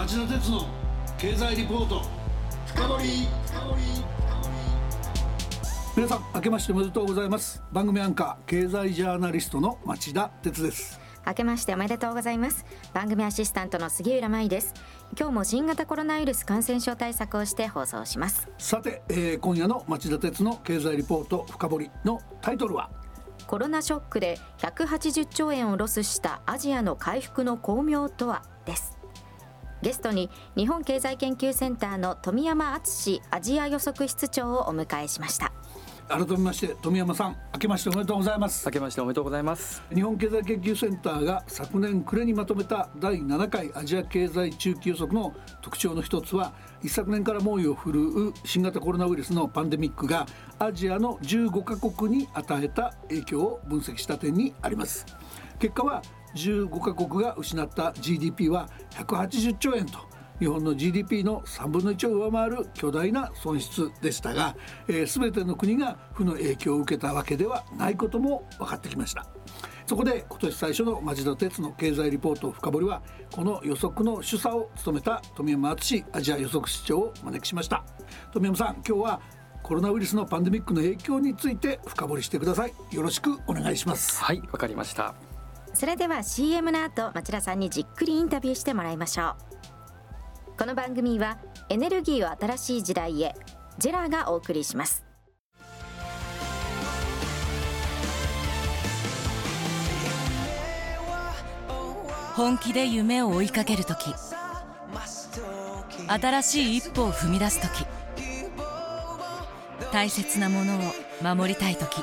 町田鉄の経済リポート。深掘り。皆さん明けましておめでとうございます。番組アンカー経済ジャーナリストの町田鉄です。明けましておめでとうございます。番組アシスタントの杉浦舞です。今日も新型コロナウイルス感染症対策をして放送します。さて、えー、今夜の町田鉄の経済リポート深掘りのタイトルは？コロナショックで180兆円をロスしたアジアの回復の巧妙とは？ですゲストに日本経済研究センターの富山敦アジア予測室長をお迎えしました。改めまして富山さん明けましておめでとうございます。明けましておめでとうございます。日本経済研究センターが昨年暮れにまとめた第7回アジア経済中期予測の特徴の一つは一昨年から猛威を振るう新型コロナウイルスのパンデミックがアジアの15カ国に与えた影響を分析した点にあります。結果は15カ国が失った GDP は180兆円と日本の GDP の3分の1を上回る巨大な損失でしたが、えー、全ての国が負の影響を受けたわけではないことも分かってきました。そこで今年最初の町田鉄の経済リポート深掘りはこの予測の主査を務めた富山敦アジア予測室長を招きしました。富山さん今日はコロナウイルスのパンデミックの影響について深掘りしてください。よろしくお願いします。はいわかりました。それでは CM の後町田さんにじっくりインタビューしてもらいましょう。この番組はエネルギーを新しい時代へジェラがお送りします。本気で夢を追いかける時新しい一歩を踏み出す時大切なものを守りたい時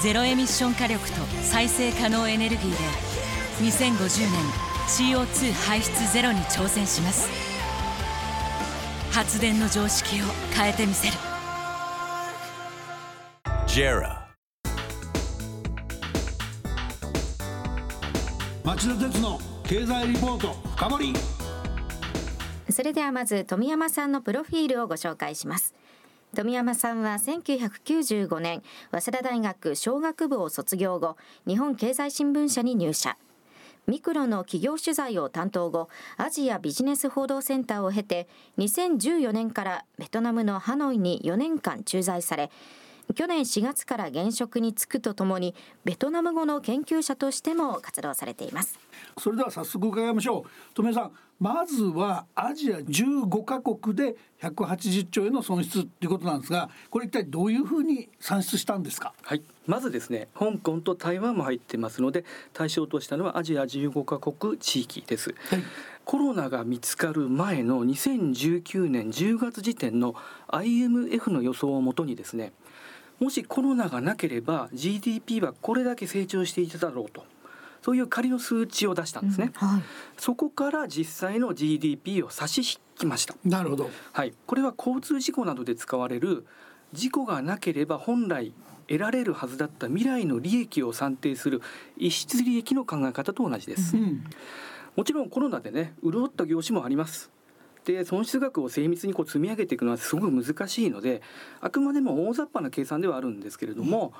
ゼロエミッション火力と再生可能エネルギーで2050年 CO2 排出ゼロに挑戦します。発電の常識を変えてみせる。JERA 町田鉄の経済リポート深掘り。それではまず富山さんのプロフィールをご紹介します富山さんは1995年早稲田大学商学部を卒業後日本経済新聞社に入社。ミクロの企業取材を担当後アジアビジネス報道センターを経て2014年からベトナムのハノイに4年間駐在され去年4月から現職に就くとともにベトナム語の研究者としても活動されています。それでは早速伺いましょう。富さんまずはアジア15カ国で180兆円の損失ということなんですがこれ一体どういうふうに算出したんですか？はい。まずですね香港と台湾も入ってますので対象としたのはアジア15カ国地域です、はい、コロナが見つかる前の2019年10月時点の IMF の予想をもとにですねもしコロナがなければ GDP はこれだけ成長していただろうと。そういう仮の数値を出したんですね、うんはい、そこから実際の GDP を差し引きました。なるほど、はい、これは交通事故などで使われる事故がなければ本来得られるはずだった未来の利益を算定する逸失利益の考え方と同じです、うん、もちろんコロナでね潤った業種もありますで損失額を精密にこう積み上げていくのはすごく難しいのであくまでも大雑把な計算ではあるんですけれども、うん、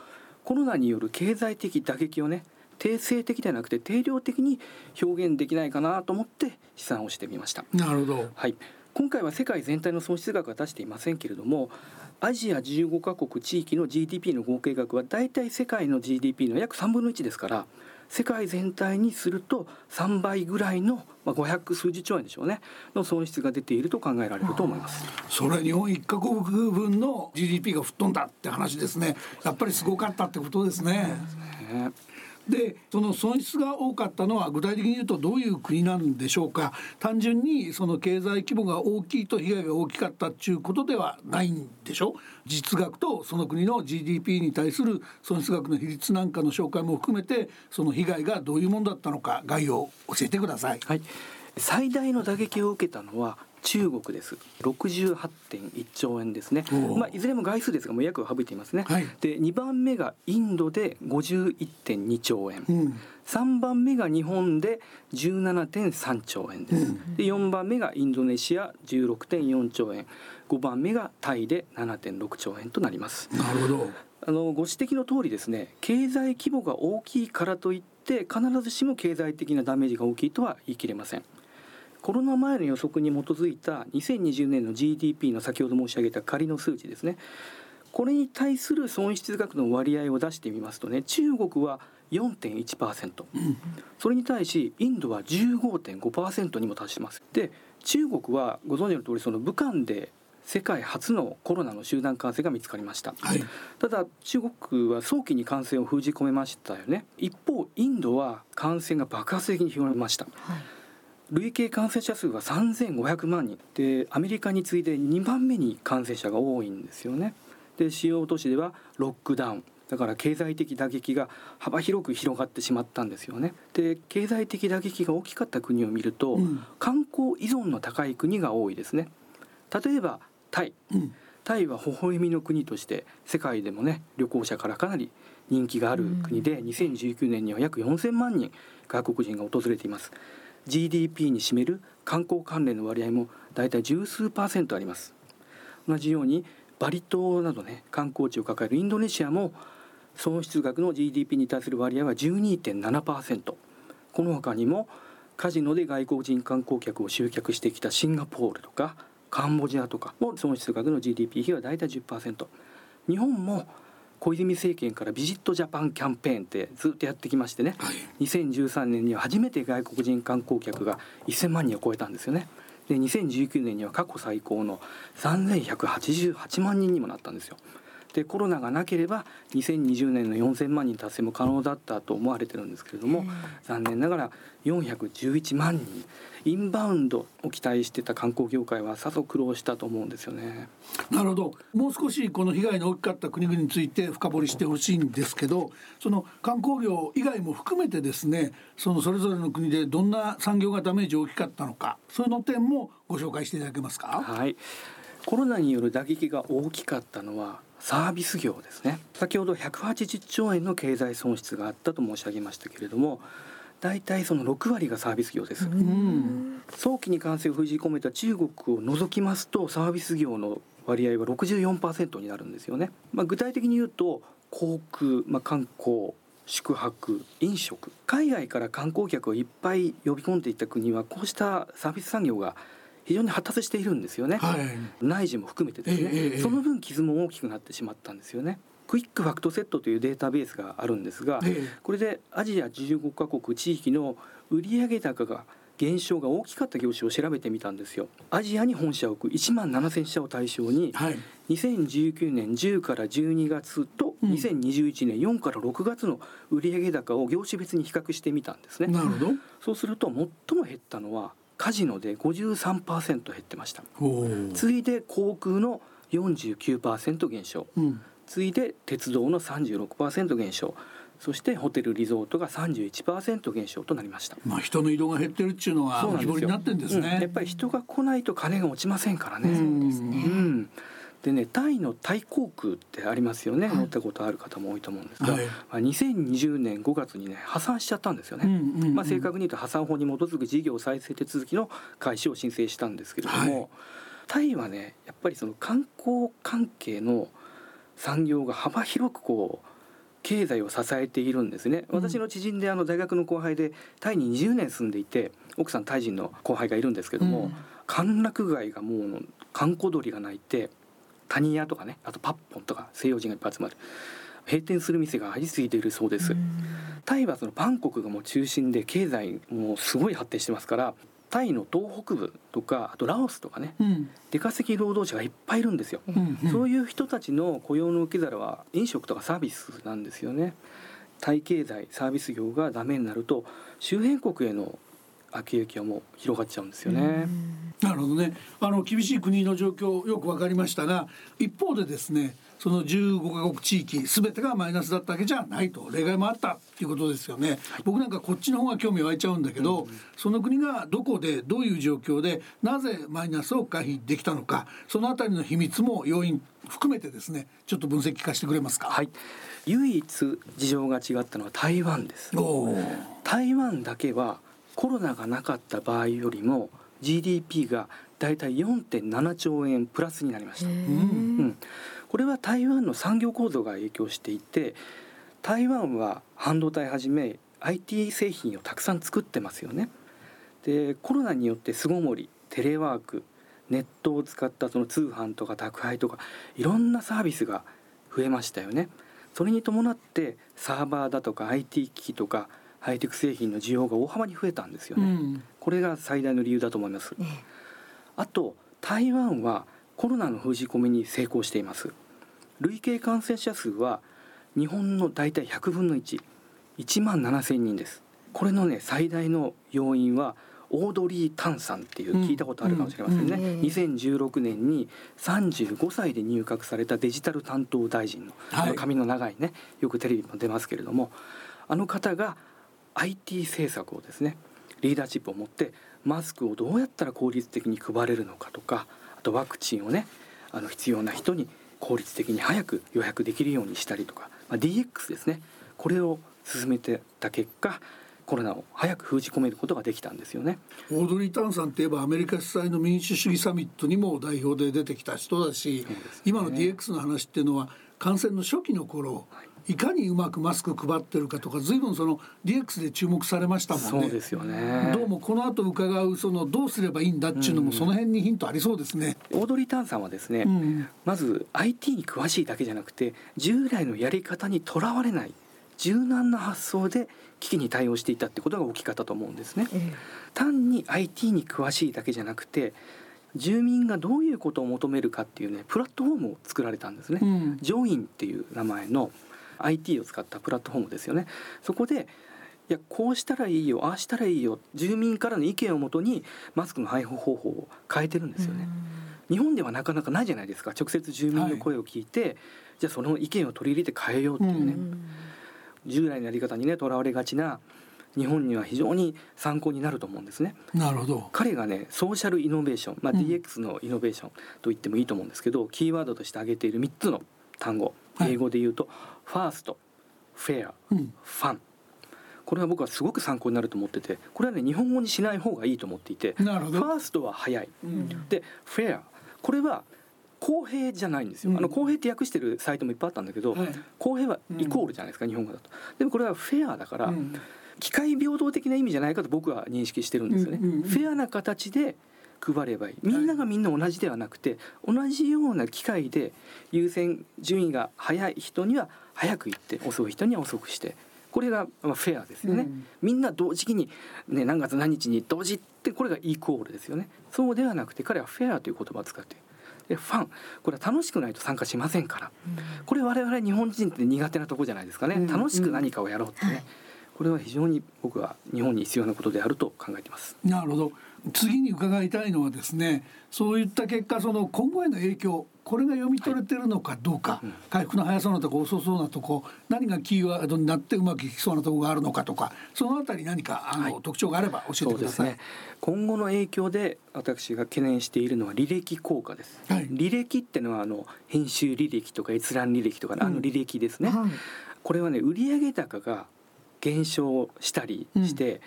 コロナによる経済的打撃をね定性的ではなくて定量的に表現できないかなと思って試算をしてみました。なるほど、はい、今回は世界全体の損失額は出していませんけれどもアジア15カ国地域の GDP の合計額はだいたい世界の GDP の約3分の1ですから世界全体にすると3倍ぐらいの、まあ、500数十兆円でしょうねの損失が出ていると考えられると思います。それ日本1カ国分の GDP が吹っ飛んだって話ですね。やっぱりすごかったってことですね。すねでその損失が多かったのは具体的に言うとどういう国なんでしょうか。単純にその経済規模が大きいと被害が大きかったっていうことではないんでしょ実額とその国の GDP に対する損失額の比率なんかの紹介も含めてその被害がどういうものだったのか概要を教えてください。はい。最大の打撃を受けたのは中国です。68.1兆円ですね、まあ、いずれも概数ですがもう約省いていますね、はい、で2番目がインドで51.2兆円、うん、3番目が日本で17.3兆円です、うん、で4番目がインドネシア16.4兆円5番目がタイで7.6兆円となりますなるほどあのご指摘の通りですね経済規模が大きいからといって必ずしも経済的なダメージが大きいとは言い切れませんコロナ前の予測に基づいた2020年の GDP の先ほど申し上げた仮の数値ですね。これに対する損失額の割合を出してみますとね中国は4.1%、うん、それに対しインドは15.5%にも達します。で中国はご存知の通りその武漢で世界初のコロナの集団感染が見つかりました、はい、ただ中国は早期に感染を封じ込めましたよね。一方インドは感染が爆発的に広がりました、はい累計感染者数が3500万人でアメリカに次いで2番目に感染者が多いんですよね。で主要都市ではロックダウンだから経済的打撃が幅広く広がってしまったんですよね。で経済的打撃が大きかった国を見ると、うん、観光依存の高い国が多いですね。例えばタイ、うん、タイは微笑みの国として世界でもね旅行者からかなり人気がある国で、うん、2019年には約4000万人外国人が訪れています。GDP に占める観光関連の割合もだいたい十数パーセントあります。同じようにバリ島などね観光地を抱えるインドネシアも損失額の GDP に対する割合は12.7%この他にもカジノで外国人観光客を集客してきたシンガポールとかカンボジアとかも損失額の GDP 比はだいたい10%日本も小泉政権からビジットジャパンキャンペーンってずっとやってきましてね、はい、2013年には初めて外国人観光客が1000万人を超えたんですよね。で2019年には過去最高の3188万人にもなったんですよ。でコロナがなければ2020年の4000万人達成も可能だったと思われてるんですけれども、残念ながら411万人インバウンドを期待してた観光業界はさぞ苦労したと思うんですよね。なるほどもう少しこの被害の大きかった国々について深掘りしてほしいんですけどその観光業以外も含めてですねそのそれぞれの国でどんな産業がダメージ大きかったのかそういうの点もご紹介していただけますか？はいコロナによる打撃が大きかったのはサービス業ですね。先ほど180兆円の経済損失があったと申し上げましたけれども大体その6割がサービス業です、早期に感染を封じ込めた中国を除きますとサービス業の割合は64%になるんですよね、まあ、具体的に言うと航空、まあ、観光宿泊飲食海外から観光客をいっぱい呼び込んでいった国はこうしたサービス産業が非常に発達しているんですよね、はい、内需も含めてですね、えー、その分傷も大きくなってしまったんですよね。クイックファクトセットというデータベースがあるんですが、えー、これでアジア15カ国地域の売上高が減少が大きかった業種を調べてみたんですよ。アジアに本社を置く1万7000社を対象に、はい、2019年10から12月と2021年4から6月の売上高を業種別に比較してみたんですね。なるほど。そうすると最も減ったのはカジノで53%減ってました。次いで航空の49%減少、うん、次いで鉄道の36%減少。そしてホテルリゾートが31%減少となりました。まあ人の移動が減ってるっていうのは浮き彫りになってんですね、うん、やっぱり人が来ないと金が落ちませんからね。そうですね。うんでねタイのタイ航空ってありますよね、はい、乗ったことある方も多いと思うんですが、はい、まあ、2020年5月にね破産しちゃったんですよね、うんうんうん、まあ、正確に言うと破産法に基づく事業再生手続きの開始を申請したんですけれども、はい、タイはねやっぱりその観光関係の産業が幅広くこう経済を支えているんですね。私の知人であの大学の後輩でタイに20年住んでいて奥さんタイ人の後輩がいるんですけども、うん、歓楽街がもう観光鳥が鳴いて谷屋とかねあとパッポンとか西洋人がいっぱい集まる。閉店する店が相次いでいるそうです。タイはそのバンコクがもう中心で経済もすごい発展してますからタイの東北部とかあとラオスとかね、うん、出稼ぎ労働者がいっぱいいるんですよ、うんうん、そういう人たちの雇用の受け皿は飲食とかサービスなんですよね。タイ経済サービス業がダメになると周辺国への悪影響も広がっちゃうんですよね。なるほどね。あの厳しい国の状況よく分かりましたが一方でですねその15カ国地域全てがマイナスだったわけじゃないと。例外もあったっていうことですよね、はい、僕なんかこっちの方が興味湧いちゃうんだけど、うん、その国がどこでどういう状況でなぜマイナスを回避できたのかそのあたりの秘密も要因含めてですねちょっと分析聞かせてくれますか？はい。唯一事情が違ったのは台湾です。台湾だけはコロナがなかった場合よりも GDP がだいたい4.7兆円プラスになりました、うん、これは台湾の産業構造が影響していて台湾は半導体はじめ IT 製品をたくさん作ってますよね。でコロナによって巣ごもりテレワークネットを使ったその通販とか宅配とかいろんなサービスが増えましたよね。それに伴ってサーバーだとか IT 機器とかハイテク製品の需要が大幅に増えたんですよね、うん、これが最大の理由だと思います、ね、あと台湾はコロナの封じ込めに成功しています。累計感染者数は日本の大体100分の1 1万7千人です。これのね最大の要因はオードリー・タンさんっていう聞いたことあるかもしれませんね、うんうん、2016年に35歳で入閣されたデジタル担当大臣の、はい、髪の長いねよくテレビも出ますけれどもあの方が IT 政策をですねリーダーシップを持ってマスクをどうやったら効率的に配れるのかとかあとワクチンをねあの必要な人に効率的に早く予約できるようにしたりとか、まあ、DX ですねこれを進めてた結果コロナを早く封じ込めることができたんですよね。オードリー・タンさんといえばアメリカ主催の民主主義サミットにも代表で出てきた人だし、ね、今の DX の話っていうのは感染の初期の頃、はいいかにうまくマスク配ってるかとか随分その DX で注目されましたもんね。そうですよねどうもこの後伺うそのどうすればいいんだっていうのもその辺にヒントありそうですね。オードリー・タンさんはですね、うん、まず IT に詳しいだけじゃなくて従来のやり方にとらわれない柔軟な発想で危機に対応していたってことが大きかったと思うんですね。単に IT に詳しいだけじゃなくて住民がどういうことを求めるかっていうねプラットフォームを作られたんですね。うん、ジョインっていう名前の IT を使ったプラットフォームですよねそこでいやこうしたらいいよああしたらいいよ住民からの意見をもとにマスクの配布方法を変えてるんですよね。日本ではなかなかないじゃないですか直接住民の声を聞いて、はい、じゃあその意見を取り入れて変えようっていうね、従来のやり方にねとらわれがちな日本には非常に参考になると思うんですね。なるほど。彼がねソーシャルイノベーション、まあ、DX のイノベーションと言ってもいいと思うんですけど、キーワードとして挙げている3つの単語。英語で言うと、ファーストフェア、ファンこれは僕はすごく参考になると思っててこれはね日本語にしない方がいいと思っていてファーストは早い、うん、でフェアこれは公平じゃないんですよ、うん、あの公平って訳してるサイトもいっぱいあったんだけど、はい、公平はイコールじゃないですか、うん、日本語だと。でもこれはフェアだから、機械平等的な意味じゃないかと僕は認識してるんですよね、フェアな形で配ればいい。みんながみんな同じではなくて同じような機会で優先順位が早い人には早く行って遅い人には遅くしてこれがまあフェアですよね、うん、みんな同時期に、ね、何月何日に同時ってこれがイコールですよね。そうではなくて彼はフェアという言葉を使ってでファンこれは楽しくないと参加しませんから、うん、これ我々日本人って苦手なとこじゃないですかね、うん、楽しく何かをやろうってね、はい、これは非常に僕は日本に必要なことであると考えています。なるほど次に伺いたいのはですねそういった結果その今後への影響これが読み取れてるのかどうか、はい、回復の早そうなとこ遅そうなとこ何がキーワードになってうまくいきそうなとこがあるのかとかそのあたり何かあの、はい、特徴があれば教えてください、ね、今後の影響で私が懸念しているのは履歴効果です、はい、履歴ってのはあの編集履歴とか閲覧履歴とか、あの履歴ですね、これはね売上高が減少したりして、うん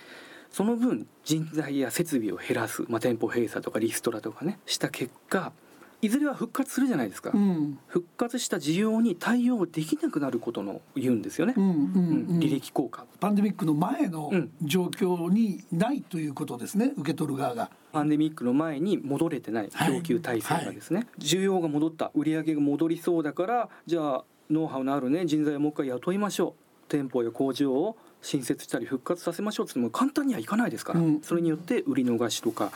その分人材や設備を減らす、まあ、店舗閉鎖とかリストラとかねした結果いずれは復活するじゃないですか、うん、復活した需要に対応できなくなることの言うんですよね、うんうんうん、履歴効果パンデミックの前の状況にないということですね、受け取る側が。パンデミックの前に戻れてない供給体制がですね、はいはい、需要が戻った売り上げが戻りそうだからじゃあノウハウのあるね人材をもう一回雇いましょう。店舗や工場を新設したり復活させましょうっても簡単にはいかないですから、うん、それによって売り逃しとか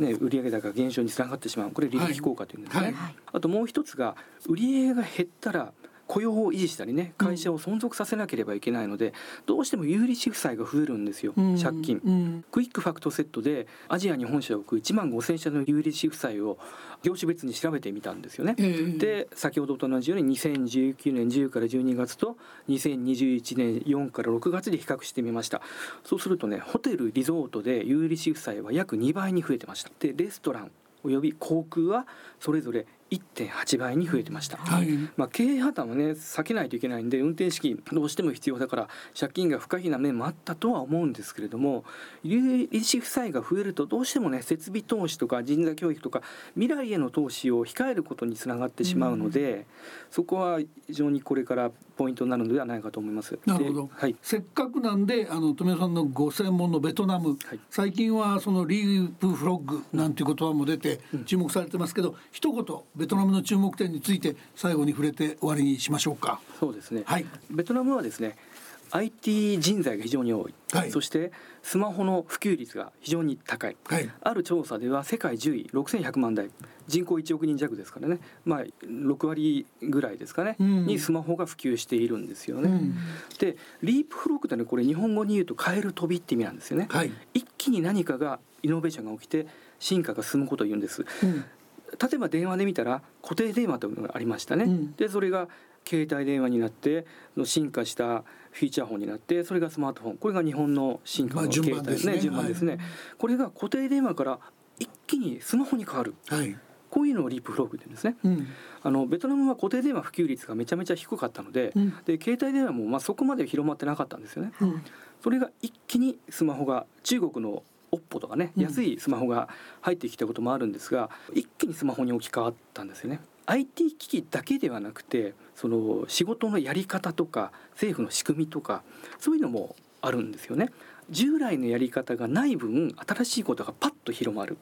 ね、売上高減少につながってしまう。これ利益効果というんですね、はい。はい、あともう一つが売上が減ったら雇用を維持したりね会社を存続させなければいけないので、どうしても有利子負債が増えるんですよ、借金、クイックファクトセットでアジアに本社を置く1万5,000社の有利子負債を業種別に調べてみたんですよね。で先ほどと同じように2019年10から12月と2021年4から6月で比較してみました。そうするとねホテルリゾートで有利子負債は約2倍に増えてました。でレストランおよび航空はそれぞれ1.8倍に増えてました、はい、まあ、経営破綻はね避けないといけないんで運転資金どうしても必要だから借金が不可避な面もあったとは思うんですけれども有利子負債が増えるとどうしてもね設備投資とか人材教育とか未来への投資を控えることにつながってしまうので、うん、そこは非常にこれからポイントになるのではないかと思います。なるほど。はい、せっかくなんであの富谷さんのご専門のベトナム、はい、最近はそのリープフロッグなんていう言葉も出て注目されてますけど、うん、一言ベトナムの注目点について最後に触れて終わりにしましょうか。そうですね。はい。ベトナムはですね IT 人材が非常に多い、はい、そしてスマホの普及率が非常に高い、はい、ある調査では世界10位6100万台人口1億人弱ですからね、まあ、6割ぐらいですかね、うん、にスマホが普及しているんですよね。うん、でリープフロックってねこれ日本語に言うと「カエル飛び」って意味なんですよね。はい、一気に何かがイノベーションが起きて進化が進むことを言うんです。うん例えば電話で見たら固定電話というのがありましたね、うん、でそれが携帯電話になって進化したフィーチャーフォンになってそれがスマートフォンこれが日本の進化の携帯ですね,、順番ですね、はい、これが固定電話から一気にスマホに変わる、はい、こういうのをリープフロッグって言うんですね、うん、あのベトナムは固定電話普及率がめちゃめちゃ低かったのでうん、で携帯電話もまあそこまで広まってなかったんですよね、うん、それが一気にスマホが中国のオッポとかね安いスマホが入ってきたこともあるんですが、一気にスマホに置き換わったんですよね。IT 機器だけではなくてその仕事のやり方とか政府の仕組みとかそういうのもあるんですよね。従来のやり方がない分新しいことがパッと広まる。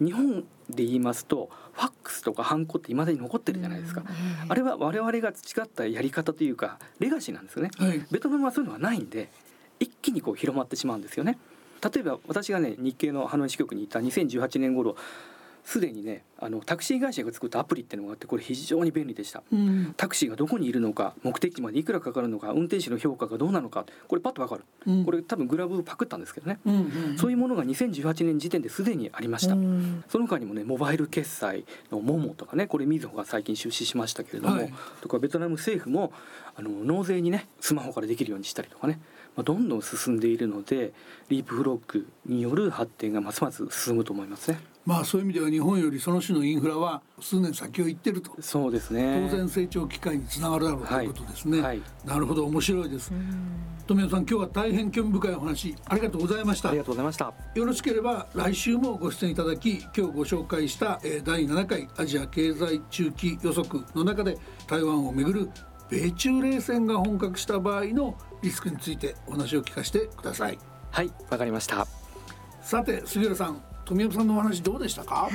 日本で言いますとファックスとかハンコって未だに残ってるじゃないですか、あれは我々が培ったやり方というかレガシーなんですよね、はい、ベトナムはそういうのはないんで一気にこう広まってしまうんですよね例えば私がね日系のハノイ支局にいた2018年頃すでにねあのタクシー会社が作ったアプリっていうのがあってこれ非常に便利でした、うん、タクシーがどこにいるのか目的地までいくらかかるのか運転手の評価がどうなのかこれパッとわかる、うん、これ多分グラブパクったんですけどね、うんうん、そういうものが2018年時点ですでにありました、うん、その他にもねモバイル決済のモモとかねこれみずほが最近出資しましたけれども、はい、とかベトナム政府もあの納税にねスマホからできるようにしたりとかね。まあ、どんどん進んでいるのでリープフロックによる発展がますます進むと思いますね。まあそういう意味では日本よりその種のインフラは数年先を行ってると。そうですね。当然成長機会につながるだろうということですね、はい、なるほど面白いです。富谷さん今日は大変興味深いお話ありがとうございました。ありがとうございました。よろしければ来週もご出演いただき今日ご紹介した第7回アジア経済中期予測の中で台湾をめぐる米中冷戦が本格した場合のリスクについてお話を聞かせてください。はいわかりました。さて杉浦さん富山さんのお話どうでしたか、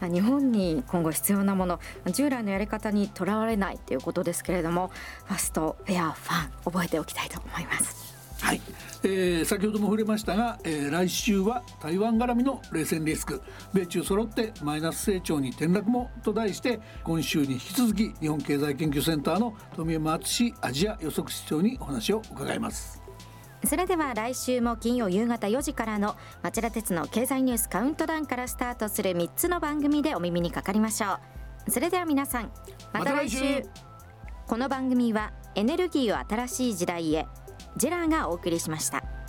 はい、日本に今後必要なもの従来のやり方にとらわれないということですけれどもファストフェアファン覚えておきたいと思います。はい、えー、先ほども触れましたが、えー、来週は台湾絡みの冷戦リスク。米中揃ってマイナス成長に転落もと題して今週に引き続き日本経済研究センターの富山敦アジア予測室長にお話を伺います。それでは来週も金曜夕方4時からの町田鉄の経済ニュースカウントダウンからスタートする3つの番組でお耳にかかりましょう。それでは皆さんまた来週。この番組はエネルギーを新しい時代へジェラーがお送りしました。